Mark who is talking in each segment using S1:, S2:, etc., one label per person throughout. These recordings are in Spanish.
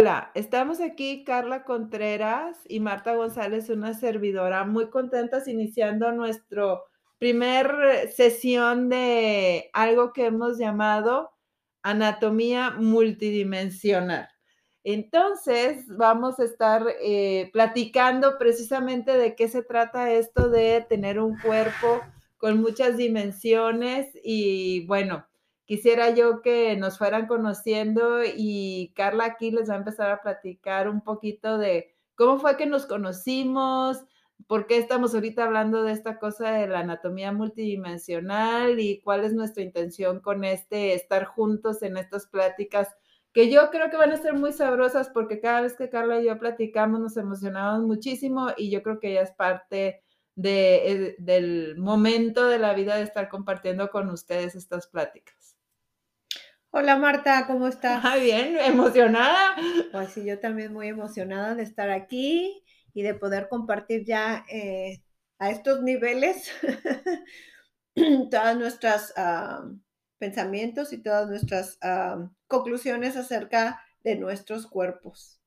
S1: Hola, estamos aquí Carla Contreras y Marta González, una servidora, muy contentas iniciando nuestro primer sesión de algo que hemos llamado anatomía multidimensional. Entonces, vamos a estar eh, platicando precisamente de qué se trata esto de tener un cuerpo con muchas dimensiones y bueno, quisiera yo que nos fueran conociendo y Carla aquí les va a empezar a platicar un poquito de cómo fue que nos conocimos, por qué estamos ahorita hablando de esta cosa de la anatomía multidimensional y cuál es nuestra intención con este estar juntos en estas pláticas que yo creo que van a ser muy sabrosas porque cada vez que Carla y yo platicamos nos emocionamos muchísimo y yo creo que ella es parte eh, del momento de la vida de estar compartiendo con ustedes estas pláticas.
S2: Hola Marta, ¿cómo estás?
S1: Ah, bien, emocionada.
S2: Pues sí, yo también muy emocionada de estar aquí y de poder compartir ya eh, a estos niveles todas nuestras ah, pensamientos y todas nuestras conclusiones acerca de nuestros cuerpos.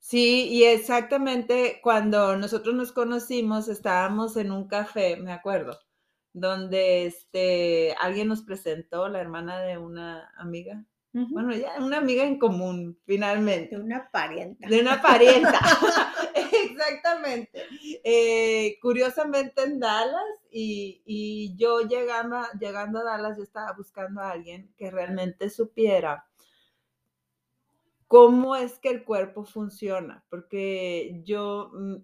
S1: Sí, y exactamente cuando nosotros nos conocimos estábamos en un café, me acuerdo donde este, alguien nos presentó, la hermana de una amiga. Bueno, ya una amiga en común, finalmente.
S2: De una parienta.
S1: De una parienta. Exactamente. Eh, curiosamente en Dallas y, y, yo llegando, llegando a Dallas, yo estaba buscando a alguien que realmente supiera cómo es que el cuerpo funciona, porque yo mm,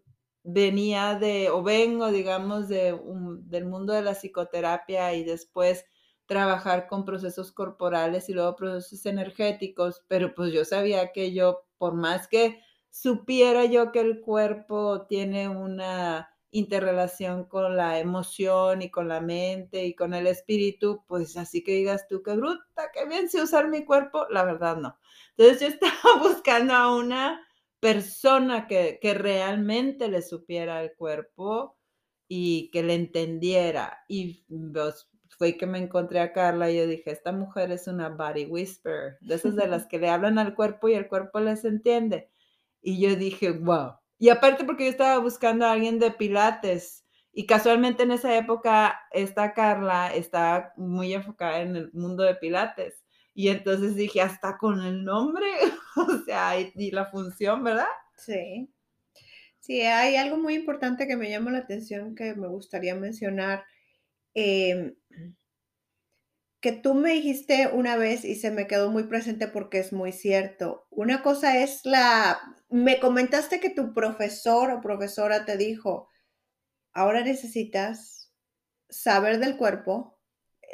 S1: venía de, o vengo, digamos, de del mundo de la psicoterapia y después trabajar con procesos corporales y luego procesos energéticos, pero pues yo sabía que yo, por más que supiera yo que el cuerpo tiene una interrelación con la emoción y con la mente y con el espíritu, pues así que digas tú, qué bruta, qué bien sé usar mi cuerpo, la verdad no. Entonces yo estaba buscando a una persona que, realmente le supiera el cuerpo y que le entendiera. Y pues, fue que me encontré a Carla y yo dije, esta mujer es una body whisperer, de esas de las que le hablan al cuerpo y el cuerpo les entiende. Y yo dije, wow. Y aparte porque yo estaba buscando a alguien de pilates y casualmente en esa época esta Carla estaba muy enfocada en el mundo de pilates. Y entonces dije, hasta con el nombre, o sea, y, la función, ¿verdad?
S2: Sí. Sí, hay algo muy importante que me llama la atención que me gustaría mencionar. Em, que tú me dijiste una vez y se me quedó muy presente porque es muy cierto. Una cosa es la, me comentaste que tu profesor o profesora te dijo, ahora necesitas saber del cuerpo,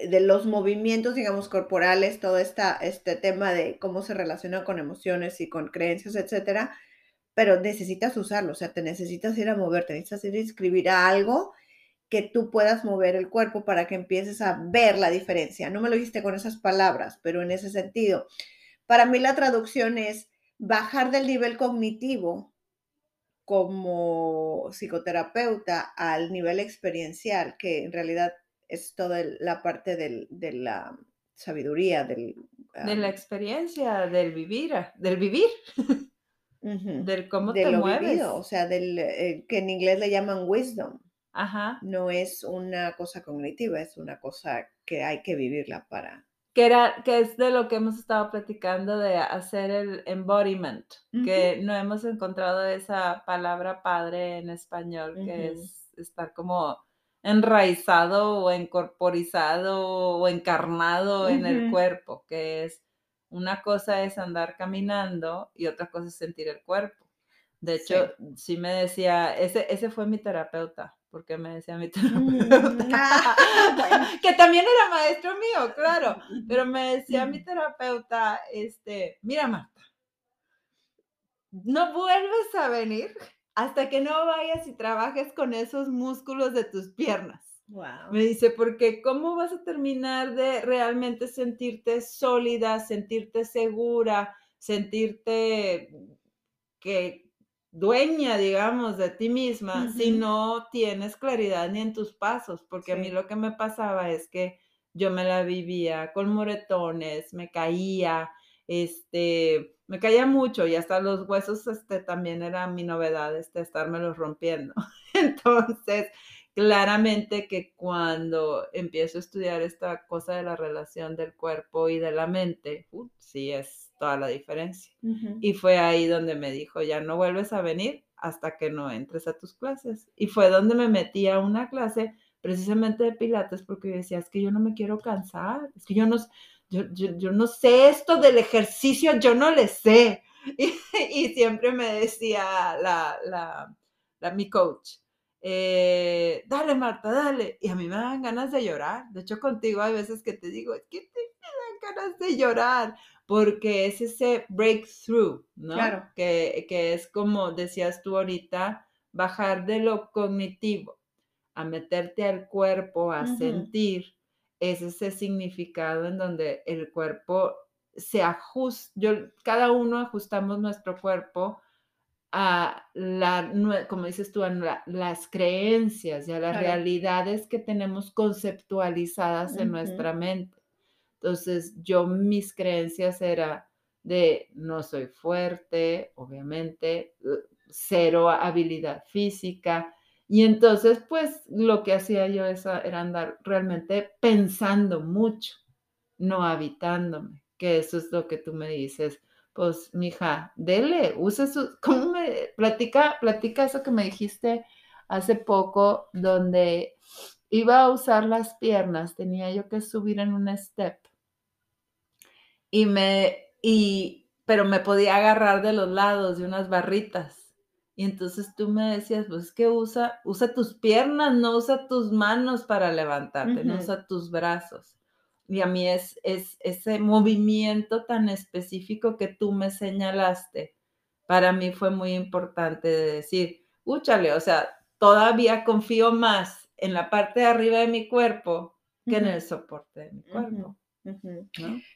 S2: de los movimientos, digamos, corporales, todo esta, este tema de cómo se relaciona con emociones y con creencias, etcétera, pero necesitas usarlo, o sea, te necesitas ir a moverte, necesitas ir a escribir algo que tú puedas mover el cuerpo para que empieces a ver la diferencia. No me lo dijiste con esas palabras, pero en ese sentido. Para mí la traducción es bajar del nivel cognitivo como psicoterapeuta al nivel experiencial, que en realidad es toda la parte de la sabiduría, del,
S1: de la experiencia, del vivir, del vivir, del cómo te mueves.
S2: o sea, del eh, que en inglés le llaman wisdom. Ajá. No es una cosa cognitiva, es una cosa que hay que vivirla para.
S1: Que, era, que es de lo que hemos estado platicando de hacer el embodiment, que no hemos encontrado esa palabra padre en español, que es estar como enraizado o encorporizado o encarnado en el cuerpo, que es una cosa es andar caminando y otra cosa es sentir el cuerpo. De hecho, sí, me decía, ese, ese fue mi terapeuta, porque me decía mi terapeuta, mm, ah, que también era maestro mío, claro, pero me decía mi terapeuta, este, mira Marta, no vuelves a venir hasta que no vayas y trabajes con esos músculos de tus piernas. Me dice, porque ¿cómo vas a terminar de realmente sentirte sólida, sentirte segura, sentirte que dueña, digamos, de ti misma, si no tienes claridad ni en tus pasos? Porque a mí lo que me pasaba es que yo me la vivía con moretones, me caía, este, me caía mucho y hasta los huesos este, también era mi novedad, este, estármelos rompiendo. Entonces, claramente que cuando empiezo a estudiar esta cosa de la relación del cuerpo y de la mente, uh, sí es toda la diferencia. Y fue ahí donde me dijo, ya no vuelves a venir hasta que no entres a tus clases. Y fue donde me metí a una clase precisamente de pilates porque decía, es que yo no me quiero cansar, es que yo no, yo, no sé esto del ejercicio, yo no le sé. Y, siempre me decía la, la, mi coach, eh, dale Marta, dale. Y a mí me dan ganas de llorar. De hecho, contigo hay veces que te digo, es que te dan ganas de llorar, porque es ese breakthrough, ¿no? Claro. Que, que es como decías tú ahorita, bajar de lo cognitivo a meterte al cuerpo, a sentir es ese significado en donde el cuerpo se ajusta, yo, cada uno ajustamos nuestro cuerpo a la, como dices tú, a las creencias y a las realidades que tenemos conceptualizadas en nuestra mente. Entonces, yo mis creencias era de no soy fuerte, obviamente, cero habilidad física, y entonces, pues lo que hacía yo era andar realmente pensando mucho, no habitándome, que eso es lo que tú me dices. Pues, mija, dele, use su, ¿cómo me platica, platica eso que me dijiste hace poco, donde iba a usar las piernas, tenía yo que subir en un step y me, y, pero me podía agarrar de los lados de unas barritas y entonces tú me decías, pues es que usa, usa tus piernas, no usa tus manos para levantarte, no usa tus brazos. Y a mí es, es ese movimiento tan específico que tú me señalaste, para mí fue muy importante de decir, úchale, o sea, todavía confío más en la parte de arriba de mi cuerpo que en el soporte de mi cuerpo.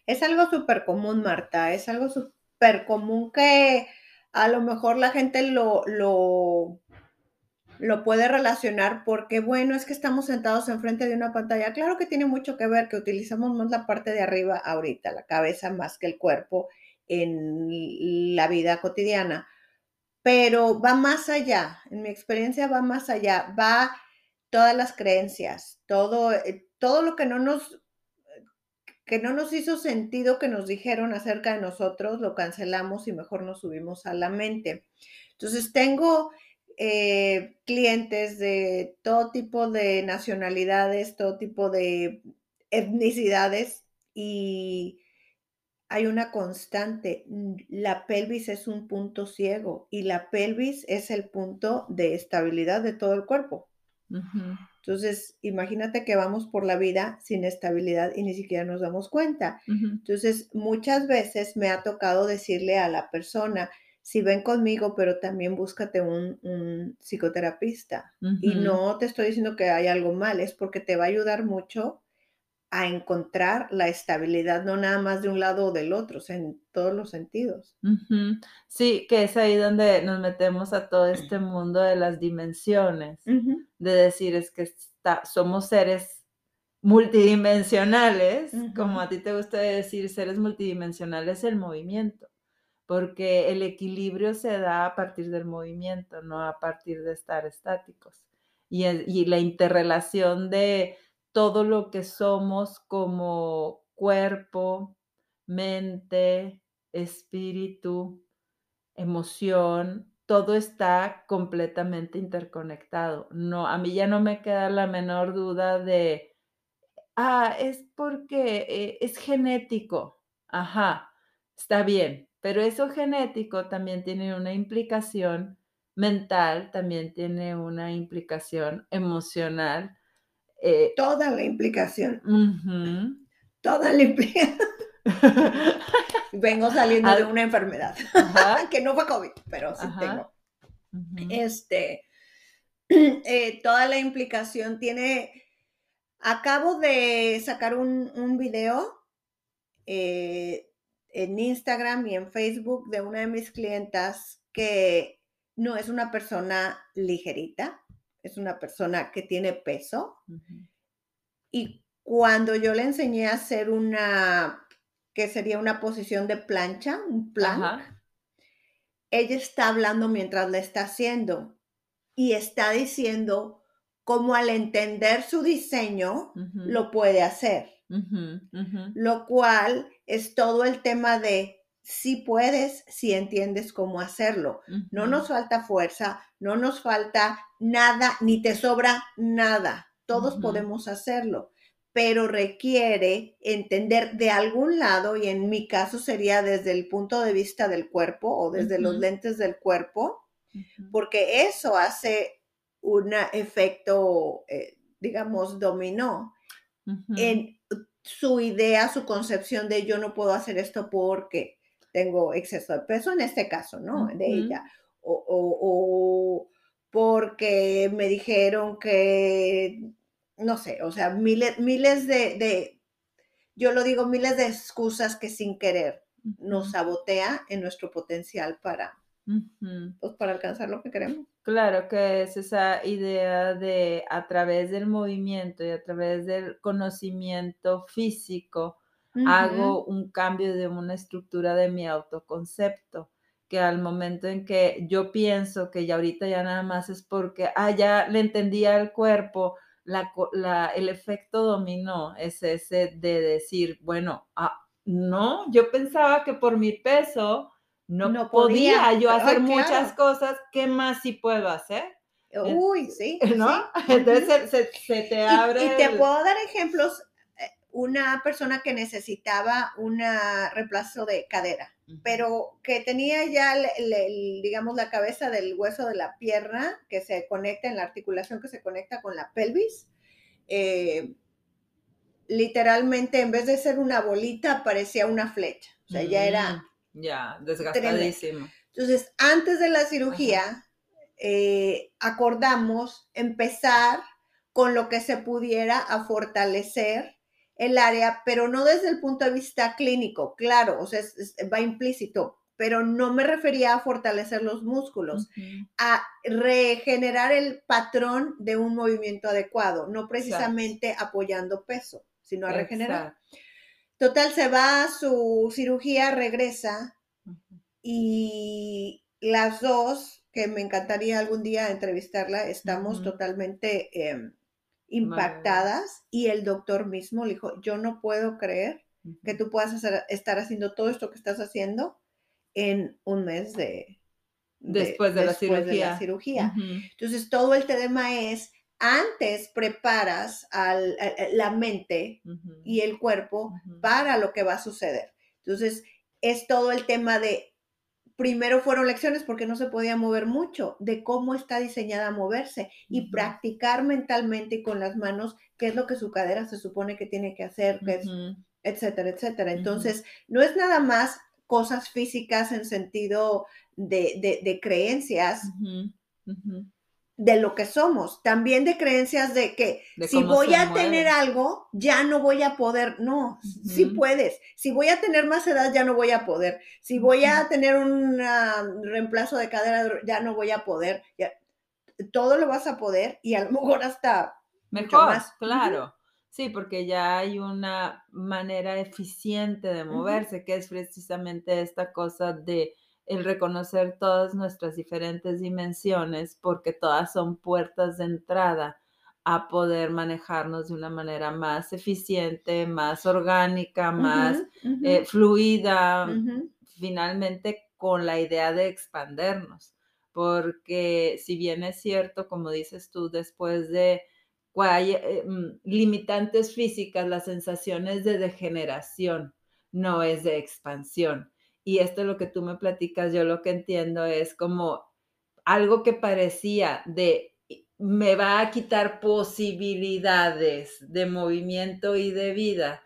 S2: Es algo súper común, Marta, es algo súper común que a lo mejor la gente lo, lo, lo puede relacionar porque, bueno, es que estamos sentados enfrente de una pantalla. Claro que tiene mucho que ver que utilizamos más la parte de arriba ahorita, la cabeza más que el cuerpo en la vida cotidiana, pero va más allá, en mi experiencia va más allá, va todas las creencias, todo, eh, todo lo que no nos que no nos hizo sentido que nos dijeron acerca de nosotros, lo cancelamos y mejor nos subimos a la mente. Entonces, tengo eh, clientes de todo tipo de nacionalidades, todo tipo de etnicidades y hay una constante. La pelvis es un punto ciego y la pelvis es el punto de estabilidad de todo el cuerpo. Entonces, imagínate que vamos por la vida sin estabilidad y ni siquiera nos damos cuenta. Entonces, muchas veces me ha tocado decirle a la persona, si ven conmigo, pero también búscate un, psicoterapista. Y no te estoy diciendo que hay algo mal, es porque te va a ayudar mucho a encontrar la estabilidad, no nada más de un lado o del otro, en todos los sentidos.
S1: Sí, que es ahí donde nos metemos a todo este mundo de las dimensiones, de decir es que está, somos seres multidimensionales, como a ti te gusta decir, seres multidimensionales el movimiento, porque el equilibrio se da a partir del movimiento, no a partir de estar estáticos. y la interrelación de todo lo que somos como cuerpo, mente, espíritu, emoción, todo está completamente interconectado. No, a mí ya no me queda la menor duda de, ah, es porque eh, es genético. Ajá, está bien, pero eso genético también tiene una implicación mental, también tiene una implicación emocional
S2: eh, toda la implicación. Toda la implicación. Vengo saliendo de una enfermedad que no fue COVID, pero sí tengo. Este, eh, toda la implicación tiene. Acabo de sacar un, un video eh, en Instagram y en Facebook de una de mis clientas que no es una persona ligerita, es una persona que tiene peso. Y cuando yo le enseñé a hacer una que sería una posición de plancha, un plank. Ella está hablando mientras la está haciendo y está diciendo cómo al entender su diseño lo puede hacer. Lo cual es todo el tema de si puedes, si entiendes cómo hacerlo. No nos falta fuerza, no nos falta nada, ni te sobra nada. Todos podemos hacerlo, pero requiere entender de algún lado, y en mi caso sería desde el punto de vista del cuerpo o desde los lentes del cuerpo, porque eso hace un efecto, eh, digamos, dominó en su idea, su concepción de yo no puedo hacer esto porque tengo exceso de peso, en este caso, ¿no? De ella. O, porque me dijeron que, no sé, o sea, miles, miles de, yo lo digo, miles de excusas que sin querer nos sabotea en nuestro potencial para, pues, para alcanzar lo que queremos.
S1: Claro que es esa idea de a través del movimiento y a través del conocimiento físico, hago un cambio de una estructura de mi autoconcepto, que al momento en que yo pienso que ya ahorita ya nada más es porque, ah, ya le entendía al cuerpo, la, el efecto dominó es ese de decir, bueno, ah, no, yo pensaba que por mi peso no, podía, yo hacer muchas cosas, ¿qué más sí puedo hacer?
S2: Uy, sí.
S1: ¿No? Entonces se, te abre.
S2: Y, te puedo dar ejemplos una persona que necesitaba un reemplazo de cadera, pero que tenía ya, digamos, la cabeza del hueso de la pierna que se conecta en la articulación que se conecta con la pelvis. Eh, literalmente, en vez de ser una bolita, parecía una flecha. O sea, ya era...
S1: Mm, ya, desgastadísimo.
S2: Entonces, antes de la cirugía, eh, acordamos empezar con lo que se pudiera a fortalecer el área, pero no desde el punto de vista clínico, claro, o sea, va implícito, pero no me refería a fortalecer los músculos, a regenerar el patrón de un movimiento adecuado, no precisamente apoyando peso, sino a regenerar. Total, se va a su cirugía, regresa y las dos, que me encantaría algún día entrevistarla, estamos totalmente... Em, impactadas y el doctor mismo le dijo, yo no puedo creer que tú puedas estar haciendo todo esto que estás haciendo en un mes de...
S1: después de, la cirugía.
S2: Entonces, todo el tema es, antes preparas al, la mente y el cuerpo para lo que va a suceder. Entonces, es todo el tema de primero fueron lecciones porque no se podía mover mucho, de cómo está diseñada a moverse y practicar mentalmente y con las manos qué es lo que su cadera se supone que tiene que hacer, etcétera, etcétera. Entonces, no es nada más cosas físicas en sentido de, de, creencias, de lo que somos, también de creencias de que si voy a tener algo, ya no voy a poder, no, si puedes, si voy a tener más edad, ya no voy a poder, si voy a tener un reemplazo de cadera, ya no voy a poder, todo lo vas a poder y a lo mejor hasta
S1: mejor, más. claro. Sí, porque ya hay una manera eficiente de moverse, que es precisamente esta cosa de el reconocer todas nuestras diferentes dimensiones, porque todas son puertas de entrada a poder manejarnos de una manera más eficiente, más orgánica, más eh, fluida, finalmente con la idea de expandernos. Porque si bien es cierto, como dices tú, después de hay, eh, mm, limitantes físicas, las sensaciones de degeneración no es de expansión y esto es lo que tú me platicas, yo lo que entiendo es como algo que parecía de me va a quitar posibilidades de movimiento y de vida,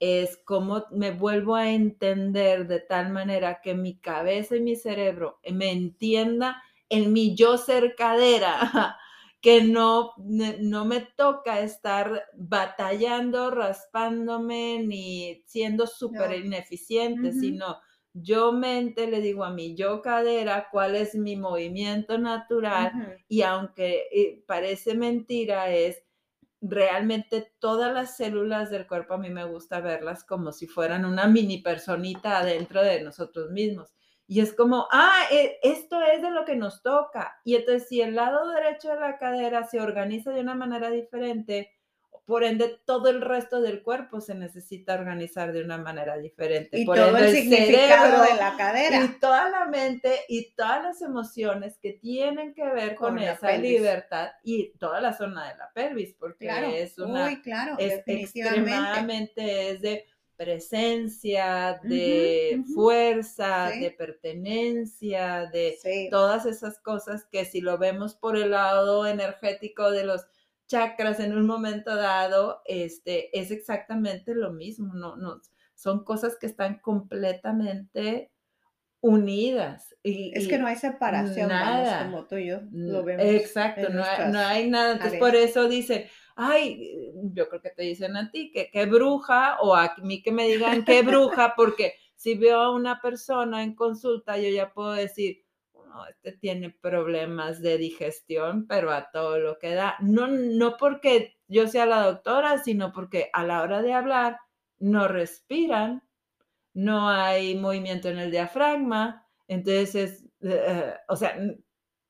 S1: es como me vuelvo a entender de tal manera que mi cabeza y mi cerebro me entienda en mi yo cercadera, que no, no me toca estar batallando, raspándome, ni siendo súper ineficiente, sino yo mente le digo a mi yo cadera cuál es mi movimiento natural y aunque eh, parece mentira es realmente todas las células del cuerpo a mí me gusta verlas como si fueran una mini personita adentro de nosotros mismos. Y es como, ah, e, esto es de lo que nos toca. Y entonces si el lado derecho de la cadera se organiza de una manera diferente, por ende todo el resto del cuerpo se necesita organizar de una manera diferente.
S2: Y
S1: por
S2: todo
S1: ende,
S2: el significado de la
S1: y
S2: cadera.
S1: toda la mente y todas las emociones que tienen que ver con, esa libertad y toda la zona de la pelvis, porque
S2: Claro.
S1: es una
S2: Uy, claro,
S1: es
S2: definitivamente.
S1: extremadamente es de presencia, de fuerza,
S2: Sí.
S1: de pertenencia, de
S2: Sí.
S1: todas esas cosas que si lo vemos por el lado energético de los chakras en un momento dado, este, es exactamente lo mismo, no, no, son cosas que están completamente unidas. Y,
S2: Es que no hay separación, vamos,
S1: nada.
S2: como tú y yo lo vemos.
S1: Exacto, no hay, no
S2: nuestras
S1: hay nada. Entonces, por eso dicen, ay, yo creo que te dicen a ti que qué bruja, o a mí que me digan qué bruja, porque si veo a una persona en consulta, yo ya puedo decir, no, este tiene problemas de digestión, pero a todo lo que da. No, no porque yo sea la doctora, sino porque a la hora de hablar no respiran, no hay movimiento en el diafragma, entonces, eh, o sea,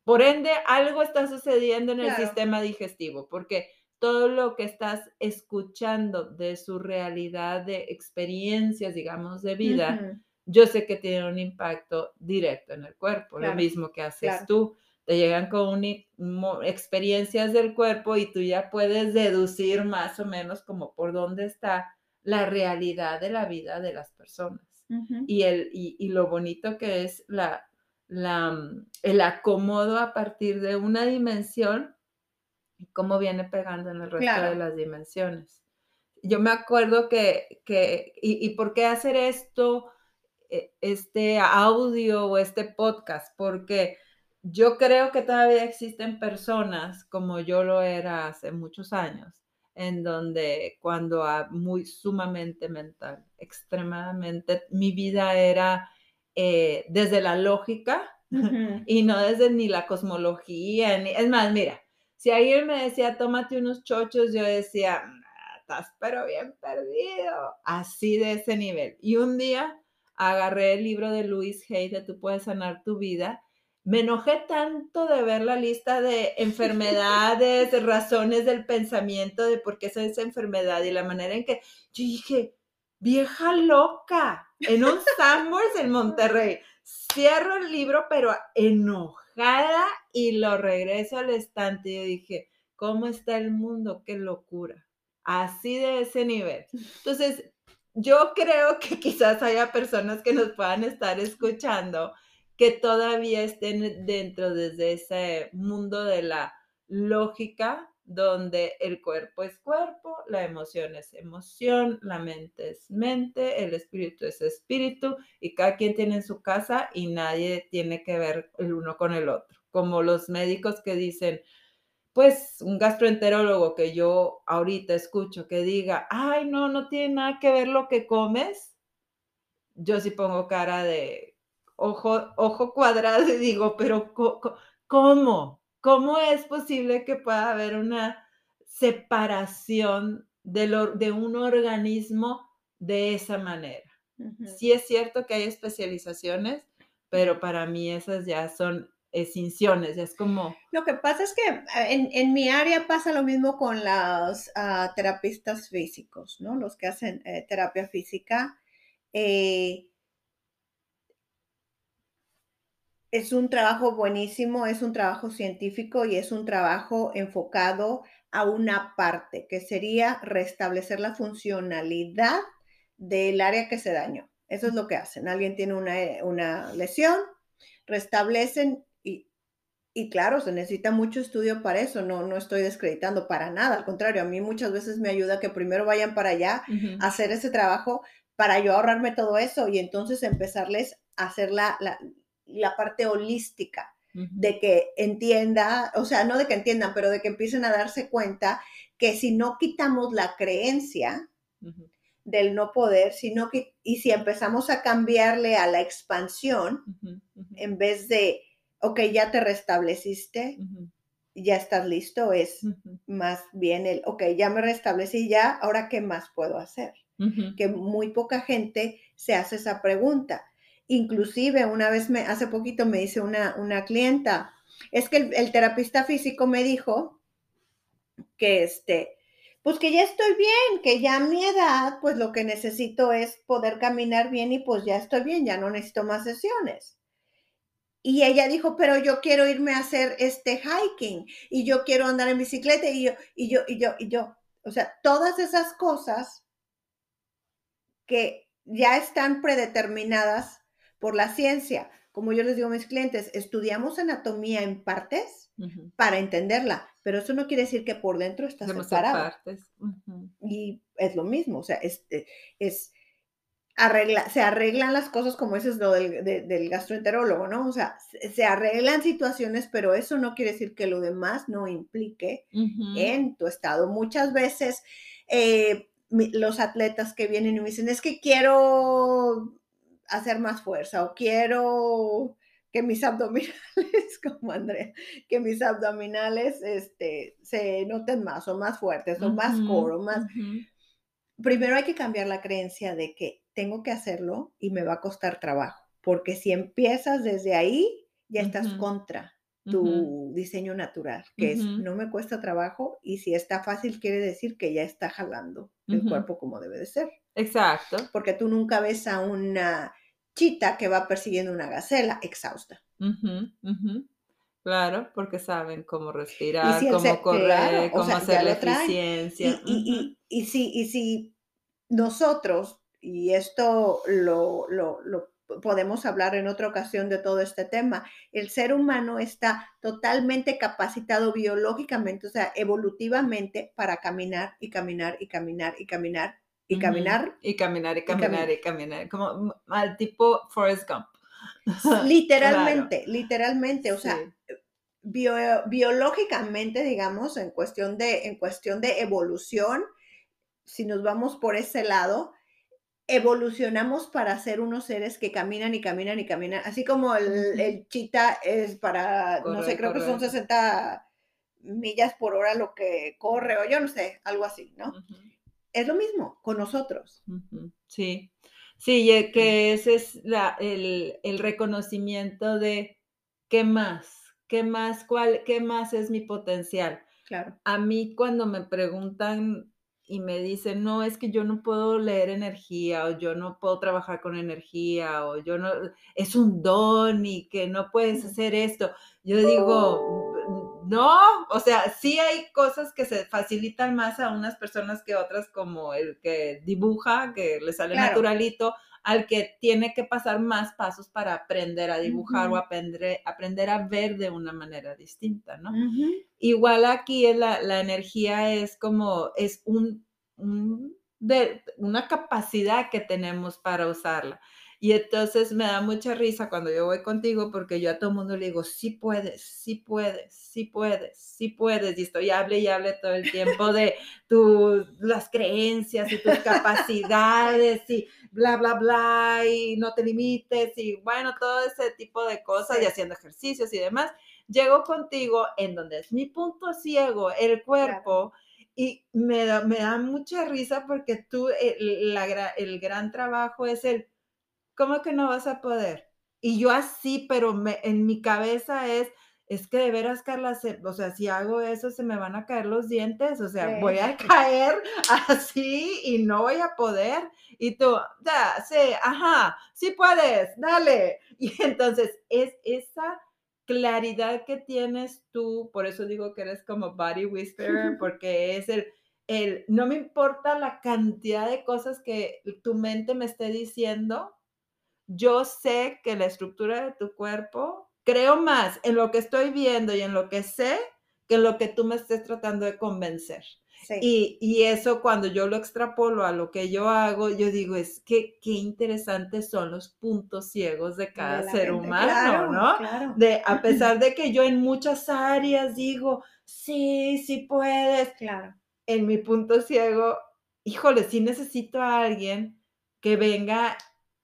S1: por ende, algo está sucediendo en el
S2: Claro.
S1: sistema digestivo, porque todo lo que estás escuchando de su realidad de experiencias, digamos, de vida. Yo sé que tiene un impacto directo en el cuerpo, lo
S2: Claro,
S1: mismo que haces
S2: claro.
S1: tú. Te llegan con un experiencias del cuerpo y tú ya puedes deducir más o menos como por dónde está la realidad de la vida de las personas.
S2: Ujú.
S1: Y, el, y, y lo bonito que es la, la, mm, el acomodo a partir de una dimensión y cómo viene pegando en el resto de
S2: Claro.
S1: las dimensiones. Yo me acuerdo que, que y, y por qué hacer esto, este audio o este podcast, porque yo creo que todavía existen personas como yo lo era hace muchos años, en donde cuando muy sumamente mental, extremadamente, mi vida era eh, desde la lógica
S2: Ujú.
S1: y no desde ni la cosmología, ni, es más, mira, si alguien me decía, tómate unos chochos, yo decía, "Nah, estás pero bien perdido, así de ese nivel. Y un día agarré el libro de Louis Hay de Tú puedes sanar tu vida. Me enojé tanto de ver la lista de enfermedades, de razones del pensamiento, de por qué es esa enfermedad y la manera en que yo dije, vieja loca, en un Sandwich en Monterrey. Cierro el libro, pero enojada y lo regreso al estante. Y yo dije, ¿cómo está el mundo? Qué locura. Así de ese nivel. Entonces, yo creo que quizás haya personas que nos puedan estar escuchando que todavía estén dentro desde ese mundo de la lógica, donde el cuerpo es cuerpo, la emoción es emoción, la mente es mente, el espíritu es espíritu, y cada quien tiene en su casa y nadie tiene que ver el uno con el otro. Como los médicos que dicen, pues un gastroenterólogo que yo ahorita escucho que diga, ay, no, no tiene nada que ver lo que comes, yo sí pongo cara de ojo, ojo cuadrado y digo, pero ¿cómo? ¿Cómo es posible que pueda haber una separación del or- de un organismo de esa manera? Sí es cierto que hay especializaciones, pero para mí esas ya son extinciones, es como,
S2: Lo que pasa es que ah, en, en mi área pasa lo mismo con los ah, terapistas físicos, ¿no? Los que hacen eh, terapia física. Eh, es un trabajo buenísimo, es un trabajo científico y es un trabajo enfocado a una parte, que sería restablecer la funcionalidad del área que se dañó. Eso es lo que hacen. Alguien tiene una, eh, una lesión, restablecen y, claro, se necesita mucho estudio para eso. No, no estoy descreditando para nada. Al contrario, a mí muchas veces me ayuda que primero vayan para allá a hacer ese trabajo para yo ahorrarme todo eso y entonces empezarles a hacer la, la, la parte holística de que entienda, o sea, no de que entiendan, pero de que empiecen a darse cuenta que si no quitamos la creencia del no poder, sino que, y si empezamos a cambiarle a la expansión, en vez de, ok, ya te restableciste, ya estás listo, es más bien el, ok, ya me restablecí ya, ahora qué más puedo hacer. Que muy poca gente se hace esa pregunta. Inclusive una vez me, hace poquito me dice una, una clienta, es que el, el terapista físico me dijo que este, pues que ya estoy bien, que ya a mi edad, pues lo que necesito es poder caminar bien y pues ya estoy bien, ya no necesito más sesiones. Y ella dijo, pero yo quiero irme a hacer este hiking y yo quiero andar en bicicleta y yo, y yo, y yo, y yo. O sea, todas esas cosas que ya están predeterminadas por la ciencia. Como yo les digo a mis clientes, estudiamos anatomía en partes para entenderla, pero eso no quiere decir que por dentro está separado. Y es lo mismo, o sea, es, es arregla, se arreglan las cosas como ese es lo del, gastroenterólogo, ¿no? O sea, se, arreglan situaciones, pero eso no quiere decir que lo demás no implique en tu estado. Muchas veces eh, los atletas que vienen y me dicen, es que quiero hacer más fuerza o quiero que mis abdominales, como Andrea, que mis abdominales este, se noten más o más fuertes o más core más... Primero hay que cambiar la creencia de que tengo que hacerlo y me va a costar trabajo, porque si empiezas desde ahí, ya estás contra tu diseño natural, que es no me cuesta trabajo y si está fácil quiere decir que ya está jalando el cuerpo como debe de ser.
S1: Exacto.
S2: Porque tú nunca ves a una chita que va persiguiendo una gacela exhausta.
S1: Claro, porque saben cómo respirar, cómo correr, cómo hacer la eficiencia.
S2: Y, y, si, y si nosotros y esto lo, podemos hablar en otra ocasión de todo este tema, el ser humano está totalmente capacitado biológicamente, o sea, evolutivamente para caminar y caminar y caminar y caminar y caminar.
S1: Y caminar y caminar y caminar, como al tipo Forrest Gump.
S2: Literalmente, literalmente, o sea, biológicamente, digamos, en cuestión, de, en cuestión de evolución, si nos vamos por ese lado, evolucionamos para ser unos seres que caminan y caminan y caminan, así como el, chita es para, no sé, creo que son 60 millas por hora lo que corre, o yo no sé, algo así, ¿no? Es lo mismo con nosotros.
S1: Sí, sí, que ese es la, el, el reconocimiento de qué más, qué más, cuál, qué más es mi potencial.
S2: Claro.
S1: A mí cuando me preguntan y me dicen, no, es que yo no puedo leer energía o yo no puedo trabajar con energía o yo no, es un don y que no puedes hacer esto. Yo digo, no, o sea, sí hay cosas que se facilitan más a unas personas que otras, como el que dibuja, que le sale naturalito, al que tiene que pasar más pasos para aprender a dibujar o aprender, aprender a ver de una manera distinta, ¿no? Igual aquí la, la, energía es como, es un, de, una capacidad que tenemos para usarla. Y entonces me da mucha risa cuando yo voy contigo porque yo a todo el mundo le digo, sí puedes, sí puedes, sí puedes, sí puedes. Y estoy hable y hable todo el tiempo de tus, las creencias y tus capacidades y bla, bla, bla, y no te limites y bueno, todo ese tipo de cosas y haciendo ejercicios y demás. Llego contigo en donde es mi punto ciego, el cuerpo. Y me da, me da mucha risa porque tú, el, la, el gran trabajo es el ¿cómo que no vas a poder? Y yo así, pero me, en mi cabeza es, es que de veras, Carla, o sea, si hago eso, se me van a caer los dientes, o sea, voy a caer así y no voy a poder. Y tú, ya, sí, ajá, sí puedes, dale. Y entonces es esa claridad que tienes tú, por eso digo que eres como body whisperer, porque es el, el, no me importa la cantidad de cosas que tu mente me esté diciendo, yo sé que la estructura de tu cuerpo, creo más en lo que estoy viendo y en lo que sé que en lo que tú me estés tratando de convencer. Y, eso cuando yo lo extrapolo a lo que yo hago, yo digo, es que qué interesantes son los puntos ciegos de cada ser humano, ¿no? De, a pesar de que yo en muchas áreas digo, sí, sí puedes.
S2: Claro.
S1: En mi punto ciego, híjole, sí necesito a alguien que venga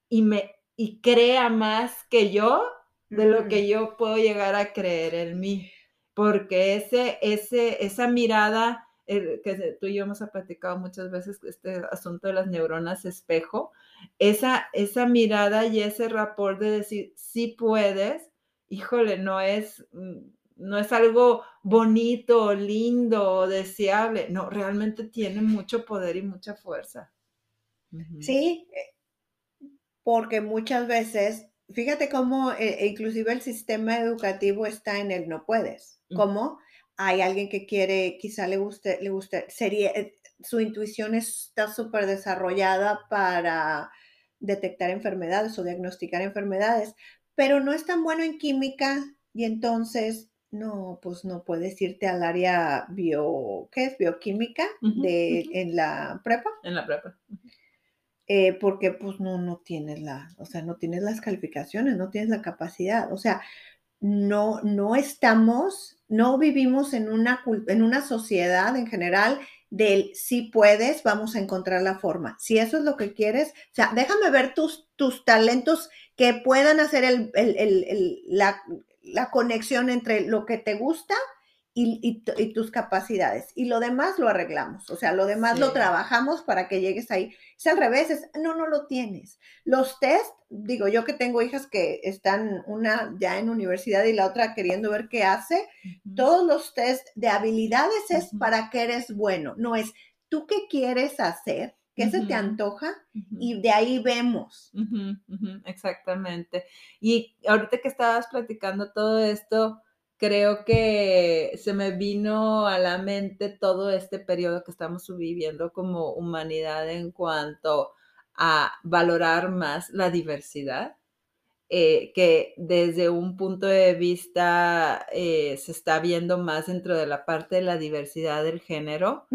S1: y me y crea más que yo de lo que yo puedo llegar a creer en mí. porque ese, ese, esa mirada que tú y yo hemos platicado muchas veces, este asunto de las neuronas espejo, esa, esa mirada y ese rapport de decir, sí puedes, híjole, no es, mm, no es algo bonito, lindo, deseable, no, realmente tiene mucho poder y mucha fuerza.
S2: Sí, eh, porque muchas veces, fíjate cómo eh, inclusive el sistema educativo está en el no puedes, ¿cómo? hay alguien que quiere, quizá le guste, le guste, sería, eh, su intuición está súper desarrollada para detectar enfermedades o diagnosticar enfermedades, pero no es tan bueno en química y entonces no, pues no puedes irte al área bio, ¿qué es? Bioquímica de, en la prepa.
S1: En la prepa.
S2: Eh, porque pues no, no tienes la, o sea, no tienes las calificaciones, no tienes la capacidad. O sea, no, no estamos, no vivimos en una, en una sociedad en general del si puedes, vamos a encontrar la forma. Si eso es lo que quieres, o sea, déjame ver tus, tus talentos que puedan hacer el, la, la, conexión entre lo que te gusta y, tus capacidades. Y lo demás lo arreglamos, o sea, lo demás lo trabajamos para que llegues ahí. Es al revés, es, no, no lo tienes. Los test, digo, yo que tengo hijas que están una ya en universidad y la otra queriendo ver qué hace, todos los test de habilidades es para que eres bueno, no es tú qué quieres hacer, qué se te antoja y de ahí vemos.
S1: Exactamente. Y ahorita que estabas platicando todo esto, creo que se me vino a la mente todo este periodo que estamos viviendo como humanidad en cuanto a valorar más la diversidad, eh, que desde un punto de vista eh, se está viendo más dentro de la parte de la diversidad del género,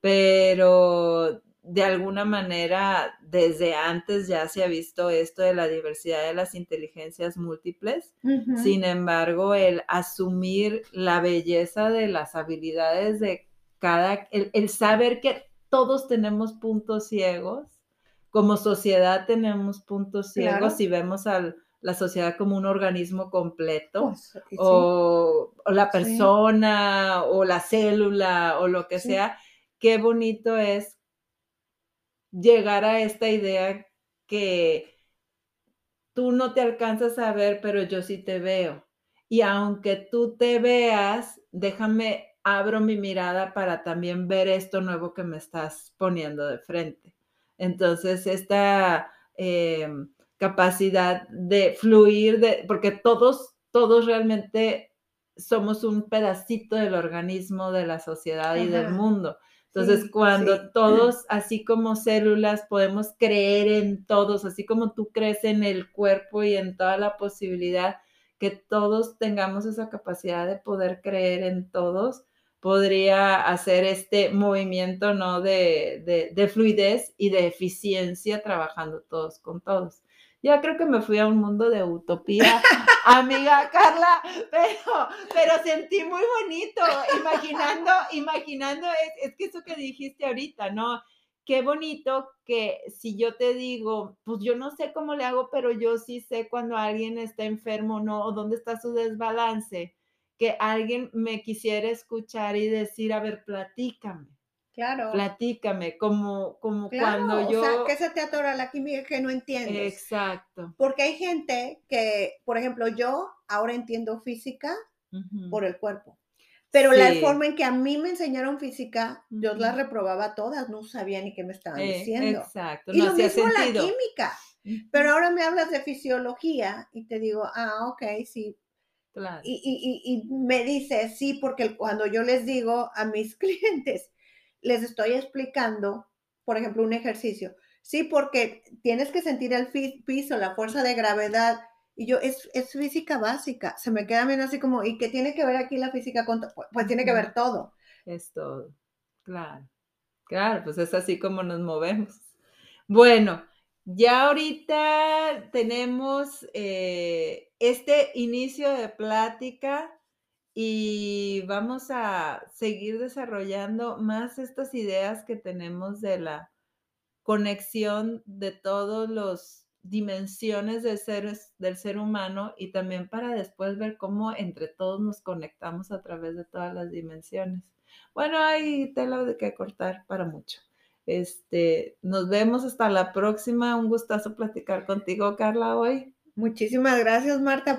S1: pero de alguna manera desde antes ya se ha visto esto de la diversidad de las inteligencias múltiples. Sin embargo, el asumir la belleza de las habilidades de cada, el, saber que todos tenemos puntos ciegos, como sociedad tenemos puntos ciegos y vemos a la sociedad como un organismo completo, pues, o, la persona, o la célula, o lo que sea, qué bonito es llegar a esta idea que tú no te alcanzas a ver, pero yo sí te veo. Y aunque tú te veas, déjame, abro mi mirada para también ver esto nuevo que me estás poniendo de frente. Entonces, esta eh, capacidad de fluir, de, porque todos, todos realmente somos un pedacito del organismo, de la sociedad y del mundo. Entonces, cuando todos, así como células, podemos creer en todos, así como tú crees en el cuerpo y en toda la posibilidad, que todos tengamos esa capacidad de poder creer en todos, podría hacer este movimiento, ¿no? De, de fluidez y de eficiencia trabajando todos con todos. Ya creo que me fui a un mundo de utopía, amiga Carla, pero, pero sentí muy bonito, imaginando, imaginando, es, que eso que dijiste ahorita, ¿no? Qué bonito que si yo te digo, pues yo no sé cómo le hago, pero yo sí sé cuando alguien está enfermo, ¿no? O dónde está su desbalance, que alguien me quisiera escuchar y decir, a ver, platícame.
S2: Claro.
S1: Platícame, como, como cuando yo. O sea,
S2: que se te atora la química que no entiendes.
S1: Exacto.
S2: Porque hay gente que, por ejemplo, yo ahora entiendo física por el cuerpo. Pero la forma en que a mí me enseñaron física, yo las reprobaba todas, no sabía ni qué me estaban eh, diciendo.
S1: Exacto.
S2: y lo mismo la química. Pero ahora me hablas de fisiología y te digo, ah, ok, sí. Claro. Y, y, y, me dice, sí, porque cuando yo les digo a mis clientes, les estoy explicando, por ejemplo, un ejercicio. Sí, porque tienes que sentir el piso, la fuerza de gravedad. Y yo, es, física básica. Se me queda bien así como, ¿y qué tiene que ver aquí la física con Pues, pues tiene que ver todo.
S1: Es todo. Claro. Claro, pues es así como nos movemos. Bueno, ya ahorita tenemos eh, este inicio de plática y vamos a seguir desarrollando más estas ideas que tenemos de la conexión de todos los, dimensiones del ser, del ser humano y también para después ver cómo entre todos nos conectamos a través de todas las dimensiones. Bueno, hay tela de que cortar para mucho. Este, nos vemos hasta la próxima. Un gustazo platicar contigo, Carla, hoy.
S2: Muchísimas gracias, Marta,